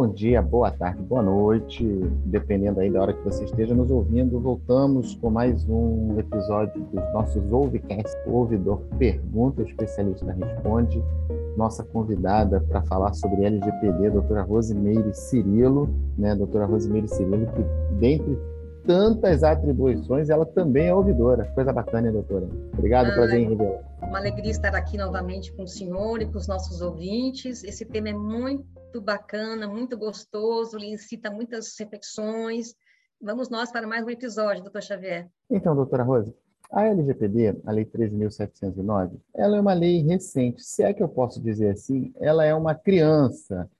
Bom dia, boa tarde, boa noite, dependendo aí da hora que você esteja nos ouvindo. Voltamos com mais um episódio dos nossos Ouvecast. O ouvidor pergunta, o especialista responde. Nossa convidada para falar sobre LGPD, doutora Rosimeire Cirilo, né? Doutora Rosimeire Cirilo, que dentre tantas atribuições, ela também é ouvidora. Coisa bacana, hein, doutora? Obrigado, ah, prazer em revelar. Uma alegria estar aqui novamente com o senhor e com os nossos ouvintes. Esse tema é muito muito bacana, muito gostoso, lhe incita muitas reflexões. Vamos nós para mais um episódio, doutor Xavier. Então, doutora Rosa, a LGPD, a Lei 13.709, ela é uma lei recente. Se é que eu posso dizer assim, ela é uma criança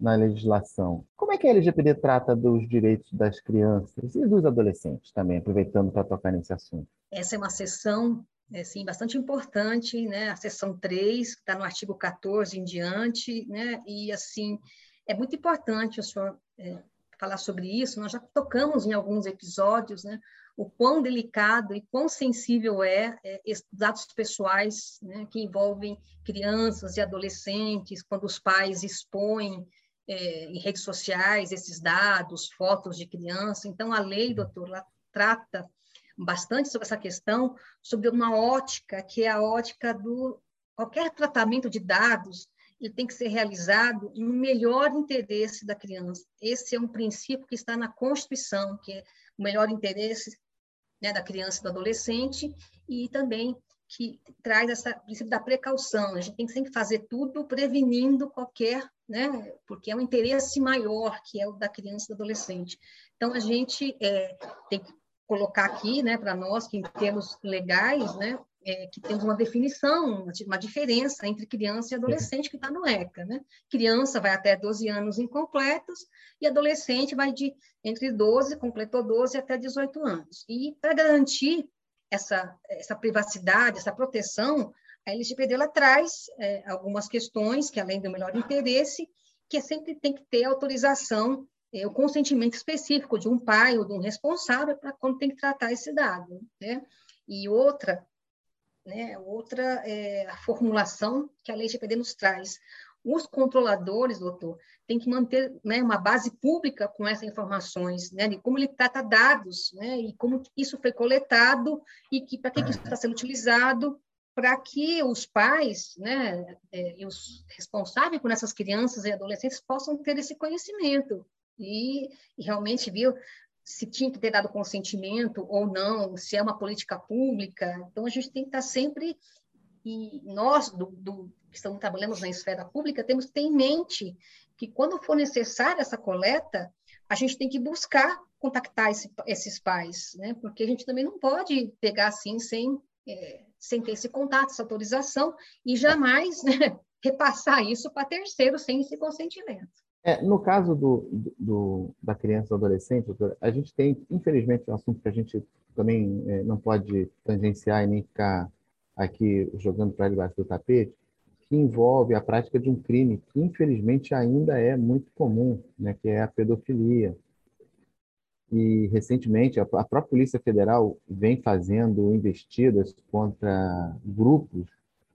na legislação. Como é que a LGPD trata dos direitos das crianças e dos adolescentes também, aproveitando para tocar nesse assunto? Essa é uma sessão é, sim, bastante importante, né? A seção 3, que está no artigo 14 em diante, né? E, assim, é muito importante o senhor é, falar sobre isso. Nós já tocamos em alguns episódios, né? O quão delicado e quão sensível é, é esses dados pessoais, né? Que envolvem crianças e adolescentes, quando os pais expõem é, em redes sociais esses dados, fotos de criança. Então, a lei, doutor, ela trata bastante sobre essa questão, sobre uma ótica, que é a ótica do qualquer tratamento de dados, ele tem que ser realizado no melhor interesse da criança. Esse é um princípio que está na Constituição, que é o melhor interesse né, da criança e do adolescente, e também que traz esse princípio da precaução. A gente tem que sempre fazer tudo prevenindo qualquer, né, porque é um interesse maior, que é o da criança e do adolescente. Então, a gente é, tem que colocar aqui, né, para nós, que em termos legais, né, é, que temos uma definição, uma diferença entre criança e adolescente que está no ECA, né? Criança vai até 12 anos incompletos e adolescente vai de entre 12, completou 12 até 18 anos. E para garantir essa, essa privacidade, essa proteção, a LGPD ela traz é, algumas questões que, além do melhor interesse, que sempre tem que ter autorização é, o consentimento específico de um pai ou de um responsável para quando tem que tratar esse dado. Né? E outra, né, outra é a formulação que a lei GPD nos traz. Os controladores, doutor, têm que manter né, uma base pública com essas informações, né, de como ele trata dados, né, e como isso foi coletado e que para que, que isso está sendo utilizado para que os pais né, é, e os responsáveis por essas crianças e adolescentes possam ter esse conhecimento e, e realmente viu se tinha que ter dado consentimento ou não, se é uma política pública. Então, a gente tem que estar sempre, e nós, do, do, que estamos trabalhando na esfera pública, temos que ter em mente que quando for necessária essa coleta, a gente tem que buscar contactar esse, esses pais, né? porque a gente também não pode pegar assim sem, é, sem ter esse contato, essa autorização, e jamais né, repassar isso para terceiro sem esse consentimento. É, no caso do, do, da criança ou adolescente, a gente tem, infelizmente, um assunto que a gente também é, não pode tangenciar e nem ficar aqui jogando para debaixo do tapete, que envolve a prática de um crime que, infelizmente, ainda é muito comum, né, que é a pedofilia. E, recentemente, a, a própria Polícia Federal vem fazendo investidas contra grupos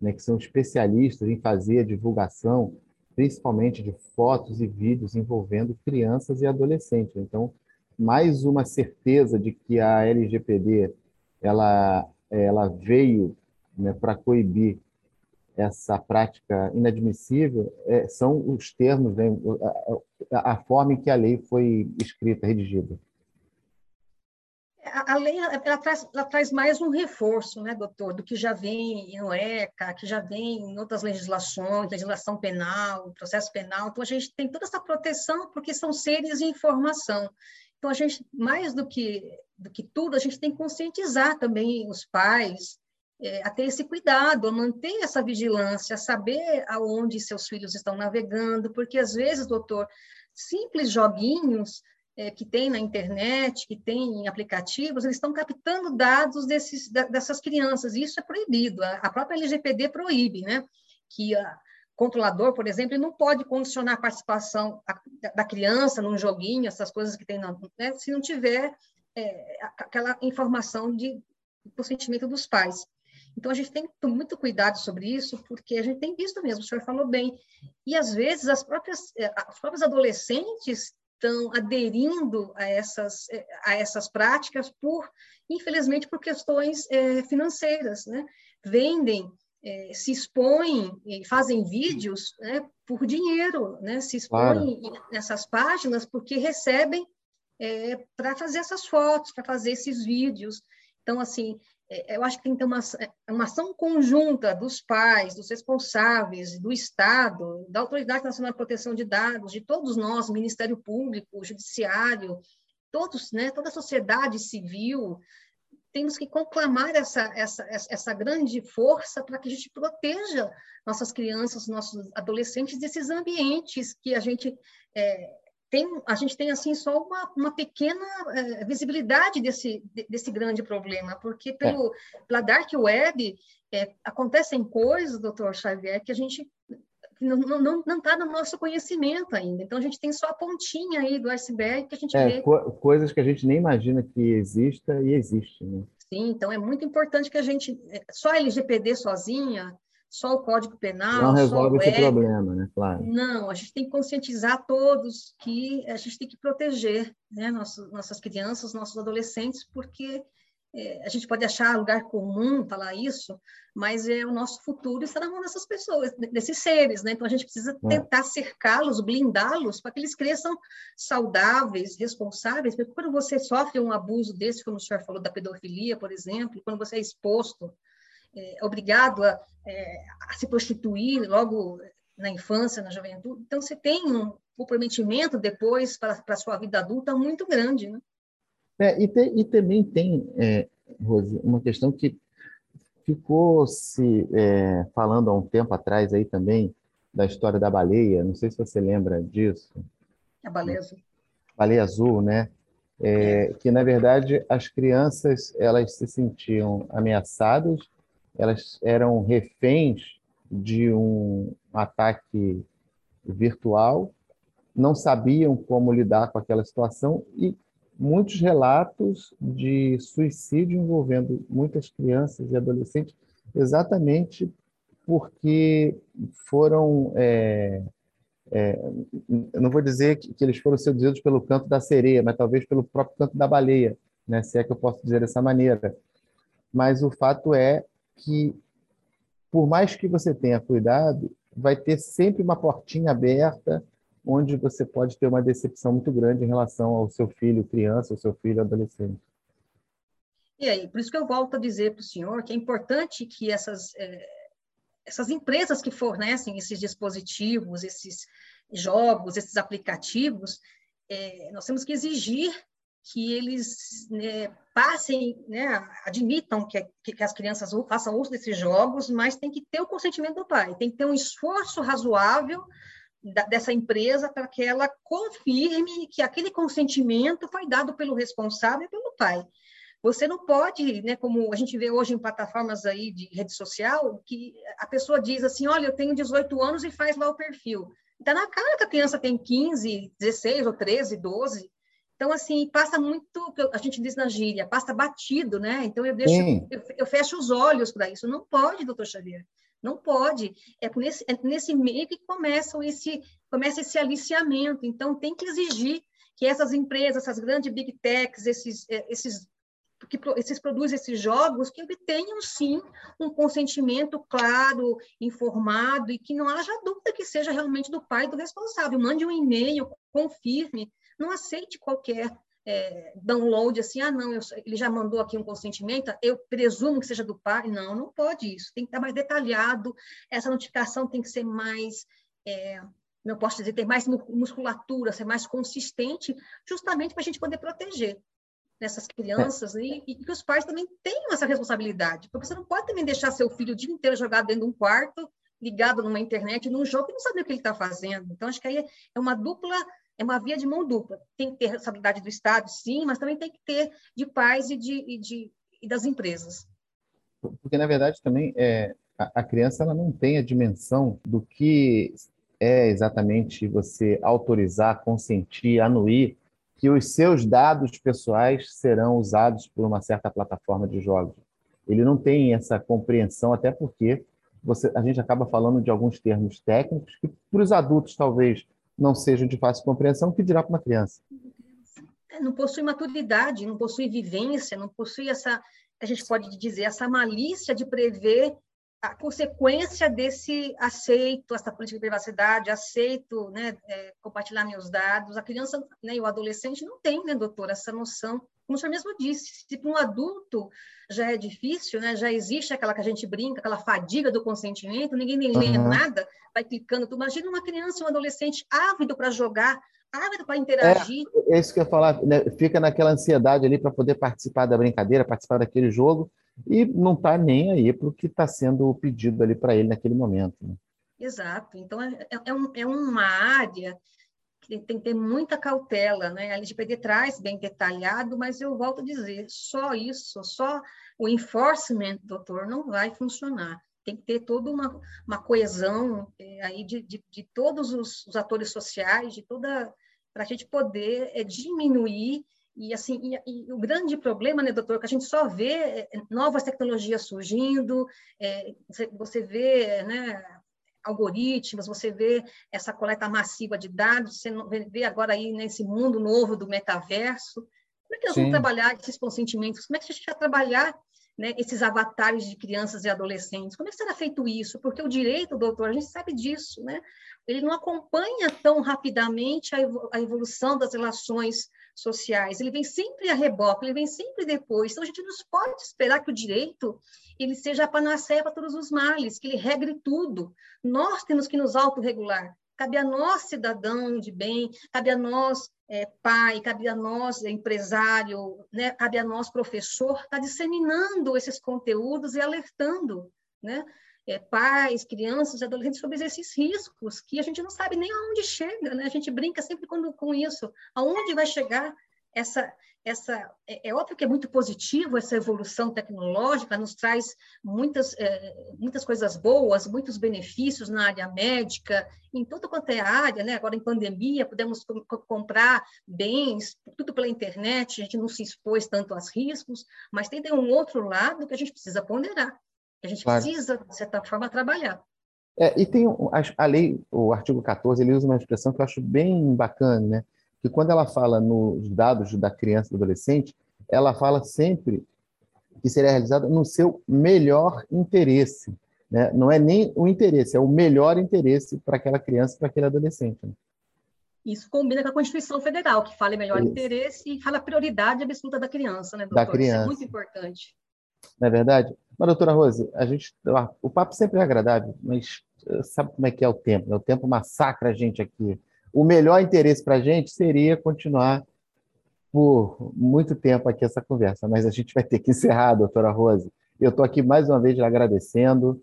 né, que são especialistas em fazer a divulgação principalmente de fotos e vídeos envolvendo crianças e adolescentes. Então, mais uma certeza de que a LGPD ela, ela veio né, para coibir essa prática inadmissível é, são os termos, né, a, a, forma em que a lei foi escrita, redigida a, lei ela traz, ela traz mais um reforço, né, doutor, do que já vem no ECA, que já vem em outras legislações, legislação penal, processo penal. Então, a gente tem toda essa proteção porque são seres em formação. Então, a gente, mais do que, do que tudo, a gente tem que conscientizar também os pais é, a ter esse cuidado, a manter essa vigilância, a saber aonde seus filhos estão navegando, porque, às vezes, doutor, simples joguinhos é, que tem na internet, que tem em aplicativos, eles estão captando dados desses, dessas crianças, e isso é proibido, a, própria LGPD proíbe, né? Que o controlador, por exemplo, não pode condicionar a participação da criança num joguinho, essas coisas que tem, né? se não tiver é, aquela informação de consentimento dos pais. Então, a gente tem muito cuidado sobre isso, porque a gente tem visto mesmo, o senhor falou bem. E, às vezes, as próprias, eh, as próprias adolescentes estão aderindo a essas, a essas práticas por, infelizmente, por questões é, financeiras, né? Vendem, é, se expõem e fazem vídeos né, por dinheiro, né? Se expõem claro. nessas páginas porque recebem é, para fazer essas fotos, para fazer esses vídeos. Então, assim, eu acho que tem que ter uma, é, uma ação conjunta dos pais, dos responsáveis, do Estado, da Autoridade Nacional de Proteção de Dados, de todos nós, Ministério Público, Judiciário, todos, né, toda a sociedade civil, temos que conclamar essa, essa, essa grande força para que a gente proteja nossas crianças, nossos adolescentes desses ambientes que a gente é, tem, a gente tem assim só uma, uma pequena é, visibilidade desse, desse grande problema, porque pelo, é. pela dark web é, acontecem coisas, doutor Xavier, que a gente não está no nosso conhecimento ainda. Então, a gente tem só a pontinha aí do iceberg que a gente é, vê. Co coisas que a gente nem imagina que exista e existe. Né? Sim, então é muito importante que a gente... É, só a LGPD sozinha só o Código Penal. Não resolve esse problema, né? Claro. Não, a gente tem que conscientizar todos que a gente tem que proteger né, nossas, nossas crianças, nossos adolescentes, porque é, a gente pode achar lugar comum falar isso, mas é o nosso futuro está na mão dessas pessoas, desses seres, né? Então a gente precisa é. tentar cercá-los, blindá-los para que eles cresçam saudáveis, responsáveis. Porque quando você sofre um abuso desse, como o senhor falou da pedofilia, por exemplo, quando você é exposto é, obrigado a, é, a, se prostituir logo na infância, na juventude. Então, você tem um comprometimento depois para a sua vida adulta muito grande. Né? É, e, te, e, também tem, é, Rose, uma questão que ficou se é, falando há um tempo atrás aí também da história da baleia. Não sei se você lembra disso. A baleia azul. Baleia azul, né? É, que na verdade as crianças elas se sentiam ameaçadas elas eram reféns de um ataque virtual, não sabiam como lidar com aquela situação e muitos relatos de suicídio envolvendo muitas crianças e adolescentes, exatamente porque foram. É, é, não vou dizer que, que, eles foram seduzidos pelo canto da sereia, mas talvez pelo próprio canto da baleia, né, se é que eu posso dizer dessa maneira. Mas o fato é que, por mais que você tenha cuidado, vai ter sempre uma portinha aberta onde você pode ter uma decepção muito grande em relação ao seu filho criança, ao seu filho adolescente. E aí, por isso que eu volto a dizer para o senhor que é importante que essas, é, essas empresas que fornecem esses dispositivos, esses jogos, esses aplicativos, é, nós temos que exigir que eles né, passem, né, admitam que, que, as crianças façam uso desses jogos, mas tem que ter o consentimento do pai, tem que ter um esforço razoável da, dessa empresa para que ela confirme que aquele consentimento foi dado pelo responsável e pelo pai. Você não pode, né, como a gente vê hoje em plataformas aí de rede social, que a pessoa diz assim, olha, eu tenho 18 anos e faz lá o perfil. Está na cara que a criança tem 15, 16 ou 13, 12, então, assim, passa muito, a gente diz na gíria, passa batido, né? Então, eu deixo, eu, eu, fecho os olhos para isso. Não pode, doutor Xavier, não pode. É nesse, é nesse meio que começa esse, começa esse aliciamento. Então, tem que exigir que essas empresas, essas grandes big techs, esses, é, esses que esses produzem esses jogos que obtenham sim um consentimento claro, informado e que não haja dúvida que seja realmente do pai do responsável. Mande um e-mail, confirme, não aceite qualquer é, download assim, ah, não, eu, ele já mandou aqui um consentimento, eu presumo que seja do pai. Não, não pode isso. Tem que estar mais detalhado, essa notificação tem que ser mais. É, não posso dizer, ter mais musculatura, ser mais consistente, justamente para a gente poder proteger nessas crianças é. e, e, que os pais também tenham essa responsabilidade, porque você não pode também deixar seu filho o dia inteiro jogado dentro de um quarto, ligado numa internet, num jogo, e não saber o que ele está fazendo. Então, acho que aí é uma dupla é uma via de mão dupla. Tem que ter responsabilidade do Estado, sim, mas também tem que ter de pais e, de, e, de, e das empresas. Porque, na verdade, também é, a, a criança ela não tem a dimensão do que é exatamente você autorizar, consentir, anuir que os seus dados pessoais serão usados por uma certa plataforma de jogos. ele não tem essa compreensão, até porque você, a gente acaba falando de alguns termos técnicos que para os adultos talvez não sejam de fácil compreensão, que dirá para uma criança. É, não possui maturidade, não possui vivência, não possui essa, a gente pode dizer, essa malícia de prever a consequência desse aceito, essa política de privacidade, aceito né, é, compartilhar meus dados, a criança né, e o adolescente não tem, né, doutor, essa noção. Como o senhor mesmo disse, se para um adulto já é difícil, né, já existe aquela que a gente brinca, aquela fadiga do consentimento, ninguém nem uhum. lê nada, vai clicando. Tu imagina uma criança, um adolescente ávido para jogar, ávido para interagir. É, é, isso que eu ia falar, né? fica naquela ansiedade ali para poder participar da brincadeira, participar daquele jogo, e não está nem aí para o que está sendo pedido ali para ele naquele momento. Né? Exato. Então, é, é, é, um, é uma área que tem que ter muita cautela. Né? A LGPD traz bem detalhado, mas eu volto a dizer, só isso, só o enforcement, doutor, não vai funcionar. Tem que ter toda uma, uma coesão é, aí de, de, de todos os, os, atores sociais, de toda para a gente poder é, diminuir e, assim, e, e, o grande problema, né, doutor, que a gente só vê é, novas tecnologias surgindo, é, você vê né, algoritmos, você vê essa coleta massiva de dados, você vê agora aí nesse mundo novo do metaverso. Como é que nós Sim. vamos trabalhar esses consentimentos? Como é que a gente vai trabalhar né, esses avatares de crianças e adolescentes? Como é que será feito isso? Porque o direito, doutor, a gente sabe disso, né? ele não acompanha tão rapidamente a evolução das relações sociais. Ele vem sempre a reboque, ele vem sempre depois. Então, a gente não pode esperar que o direito ele seja a panaceia para todos os males, que ele regre tudo. Nós temos que nos autorregular. Cabe a nós, cidadão de bem, cabe a nós, é, pai, cabe a nós, empresário, né? cabe a nós, professor, estar tá disseminando esses conteúdos e alertando, né? É, pais, crianças, adolescentes sobre esses riscos que a gente não sabe nem aonde chega, né? A gente brinca sempre quando, com isso, aonde vai chegar essa essa é, é, óbvio que é muito positivo essa evolução tecnológica nos traz muitas é, muitas coisas boas muitos benefícios na área médica em toda quanto é área né? Agora em pandemia podemos comprar bens tudo pela internet a gente não se expôs tanto aos riscos mas tem, tem um outro lado que a gente precisa ponderar a gente claro. precisa de certa forma trabalhar é, e tem a, a lei o artigo 14 ele usa uma expressão que eu acho bem bacana né que quando ela fala nos dados da criança e do adolescente, ela fala sempre que seria realizada no seu melhor interesse. Né? Não é nem o interesse, é o melhor interesse para aquela criança e para aquele adolescente. Né? Isso combina com a Constituição Federal, que fala em melhor Isso. interesse e fala prioridade absoluta da criança, né, doutor? Da criança. Isso é muito importante. Não é verdade? Mas, doutora Rose, a gente, o papo sempre é agradável, mas eh, sabe como é que é o tempo? Né? O tempo massacra a gente aqui o melhor interesse para a gente seria continuar por muito tempo aqui essa conversa, mas a gente vai ter que encerrar, doutora Rose. Eu estou aqui mais uma vez agradecendo,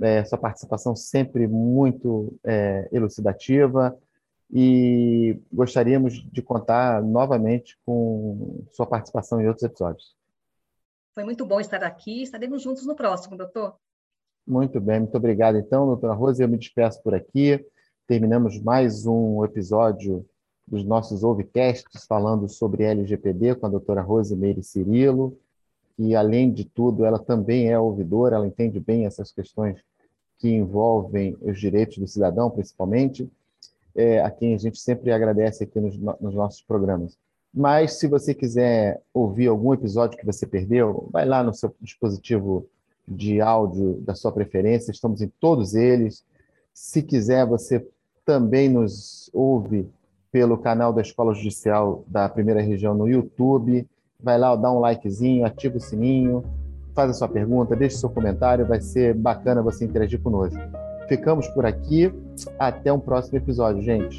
é, sua participação sempre muito é, elucidativa e gostaríamos de contar novamente com sua participação em outros episódios. Foi muito bom estar aqui, estaremos juntos no próximo, doutor. Muito bem, muito obrigado então, doutora Rose, eu me despeço por aqui terminamos mais um episódio dos nossos Ovecasts falando sobre LGPD com a doutora Rosimeire Cirilo, que, além de tudo, ela também é ouvidora, ela entende bem essas questões que envolvem os direitos do cidadão, principalmente, é, a quem a gente sempre agradece aqui nos, nos nossos programas. Mas, se você quiser ouvir algum episódio que você perdeu, vai lá no seu dispositivo de áudio da sua preferência, estamos em todos eles. Se quiser, você também nos ouve pelo canal da Escola Judicial da Primeira Região no YouTube. Vai lá, dá um likezinho, ativa o sininho, faz a sua pergunta, deixe seu comentário, vai ser bacana você interagir conosco. Ficamos por aqui, até um próximo episódio, gente.